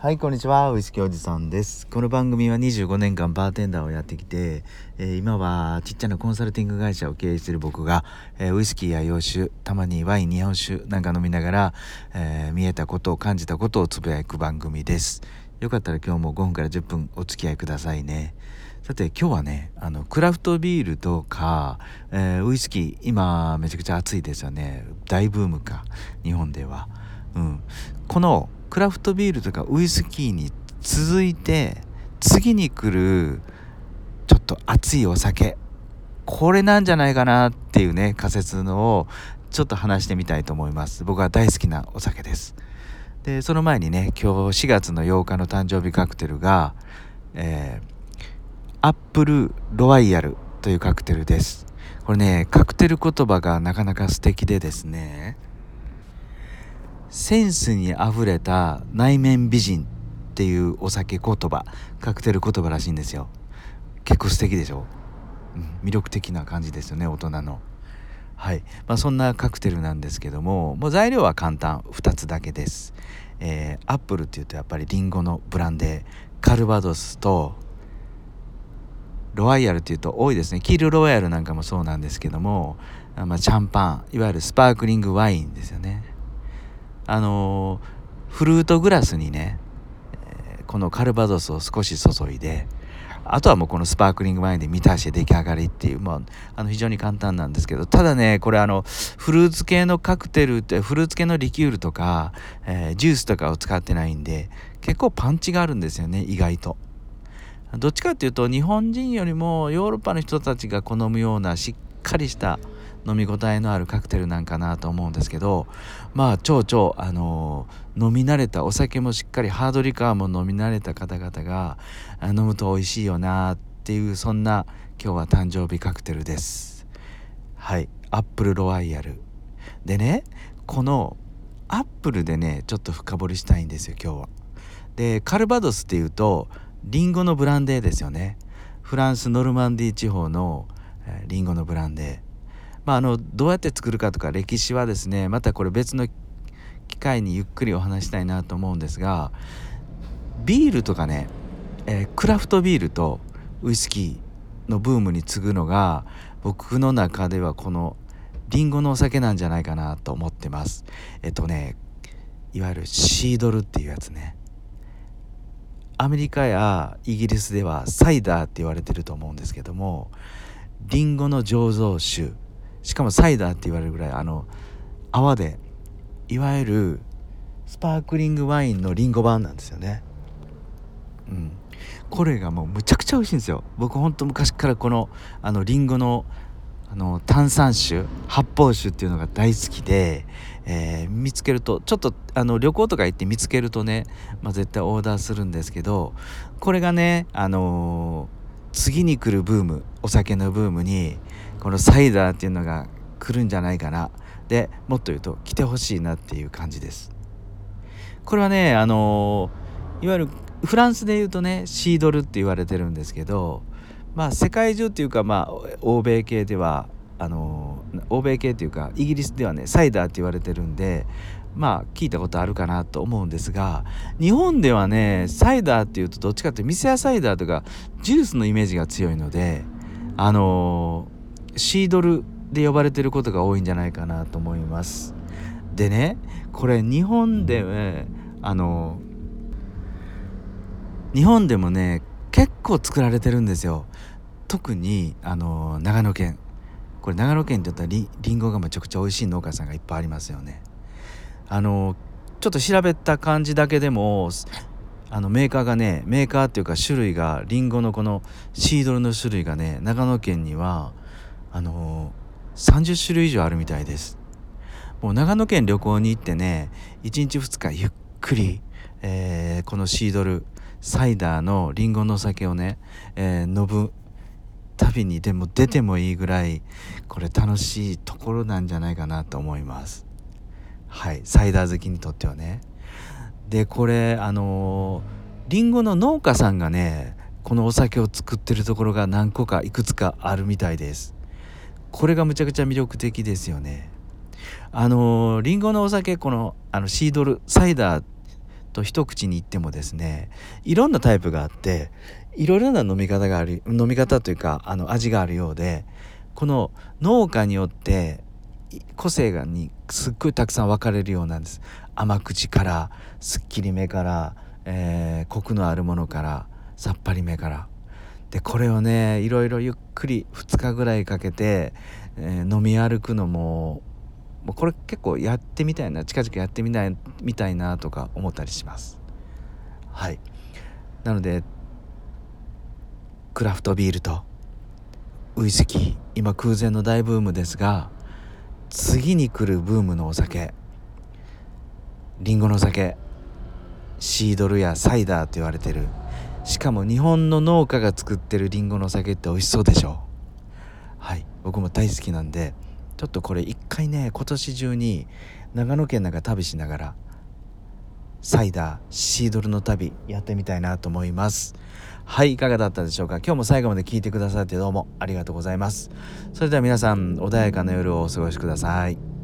はい、こんにちは。ウイスキーおじさんです。この番組は25年間バーテンダーをやってきて、えー、今はちっちゃなコンサルティング会社を経営している僕が、えー、ウイスキーや洋酒、たまにワイン、日本酒なんか飲みながら、えー、見えたことを感じたことをつぶやく番組です。よかったら今日も5分から10分お付き合いくださいね。さて今日はねあのクラフトビールとか、えウイスキー今めちゃくちゃ暑いですよね大ブームか日本では。うん、このクラフトビールとかウイスキーに続いて次に来るちょっと熱いお酒。これなんじゃないかなっていうね仮説のをちょっと話してみたいと思います。僕は大好きなお酒です。でその前にね今日4月の8日の誕生日カクテルが、えー、アップルロワイヤルというカクテルです。これねカクテル言葉がなかなか素敵でですねセンスにあふれた内面美人っていうお酒言葉カクテル言葉らしいんですよ。結構素敵でしょ、うん、魅力的な感じですよね大人の。はい、まあ、そんなカクテルなんですけどももう材料は簡単。2つだけです、えー、アップルっていうとやっぱりリンゴのブランデーカルバドスとロワイヤルっていうと多いですね。キールロワイヤルなんかもそうなんですけども、まあ、シャンパンいわゆるスパークリングワインですよね。あのフルートグラスにね、このカルバドスを少し注いであとはもうこのスパークリングワインで満たして出来上がりっていう、まあ、あの非常に簡単なんですけどただねこれあのフルーツ系のカクテルってフルーツ系のリキュールとか、えー、ジュースとかを使ってないんで結構パンチがあるんですよね意外と。どっちかっていうと日本人よりもヨーロッパの人たちが好むようなしっかりした飲み応えのあるカクテルなんかなと思うんですけどまあ超々あの飲み慣れたお酒もしっかりハードリカーも飲み慣れた方々が飲むと美味しいよなっていうそんな今日は誕生日カクテルです。はい。アップルロワイヤル。でねこのアップルでねちょっと深掘りしたいんですよ今日は。でカルバドスっていうとリンゴのブランデーですよね。フランスノルマンディー地方のリンゴのブランデー。まあ、あのどうやって作るかとか歴史はですねまたこれ別の機会にゆっくりお話したいなと思うんですがビールとかね、えー、クラフトビールとウイスキーのブームに次ぐのが僕の中ではこのリンゴのお酒なんじゃないかなと思ってます。えっとねいわゆるシードルっていうやつね。アメリカやイギリスではサイダーって言われてると思うんですけどもリンゴの醸造酒しかもサイダーって言われるぐらいあの泡でいわゆるスパークリングワインのリンゴ版なんですよね。うん。これがもうむちゃくちゃ美味しいんですよ。僕ほんと昔からこのあのリンゴのあの炭酸酒発泡酒っていうのが大好きで、えー、見つけるとちょっとあの旅行とか行って見つけるとね、まあ、絶対オーダーするんですけどこれがねあのー、次に来るブームお酒のブームにこのサイダーっていうのが来るんじゃないかな。でもっと言うと来てほしいなっていう感じです。これはねあのいわゆるフランスで言うとねシードルって言われてるんですけどまあ世界中っていうかまあ欧米系ではあの欧米系っていうかイギリスではねサイダーって言われてるんでまあ聞いたことあるかなと思うんですが日本ではねサイダーっていうとどっちかっていうと店屋サイダーとかジュースのイメージが強いのであのシードルで呼ばれてることが多いんじゃないかなと思います。でねこれ日本で、ね、あの日本でもね結構作られてるんですよ。特にあの長野県。これ長野県って言ったらりりんごがめちゃくちゃ美味しい農家さんがいっぱいありますよね。あのちょっと調べた感じだけでもあのメーカーがねメーカーっていうか種類がりんごのこのシードルの種類がね長野県にはあの30種類以上あるみたいです。もう長野県旅行に行ってね1日2日ゆっくり、えー、このシードルサイダーのりんごの酒をね、えー、飲む旅にでも出てもいいぐらいこれ楽しいところなんじゃないかなと思います。はいサイダー好きにとってはね。でこれあのりんごの農家さんがねこのお酒を作ってるところが何個かいくつかあるみたいです。これがむちゃくちゃ魅力的ですよね。あのりんごのお酒このあのシードルサイダーと一口に言ってもですねいろんなタイプがあっていろいろな飲み方がある飲み方というかあの味があるようでこの農家によって個性がにすっごいたくさん分かれるようなんです。甘口からすっきりめから、えー、コクのあるものからさっぱりめから。でこれをねいろいろゆっくり2日ぐらいかけて、えー、飲み歩くのももうこれ結構やってみたいな近々やってみたいみたいなとか思ったりします。はい。なのでクラフトビールとウイスキー今空前の大ブームですが次に来るブームのお酒りんごの酒シードルやサイダーと言われてるしかも日本の農家が作ってるりんごの酒って美味しそうでしょ？はい僕も大好きなんでちょっとこれ一回ね今年中に長野県なんか旅しながらサイダーシードルの旅やってみたいなと思います。はいいかがだったでしょうか？今日も最後まで聞いてくださってどうもありがとうございます。それでは皆さん穏やかな夜をお過ごしください。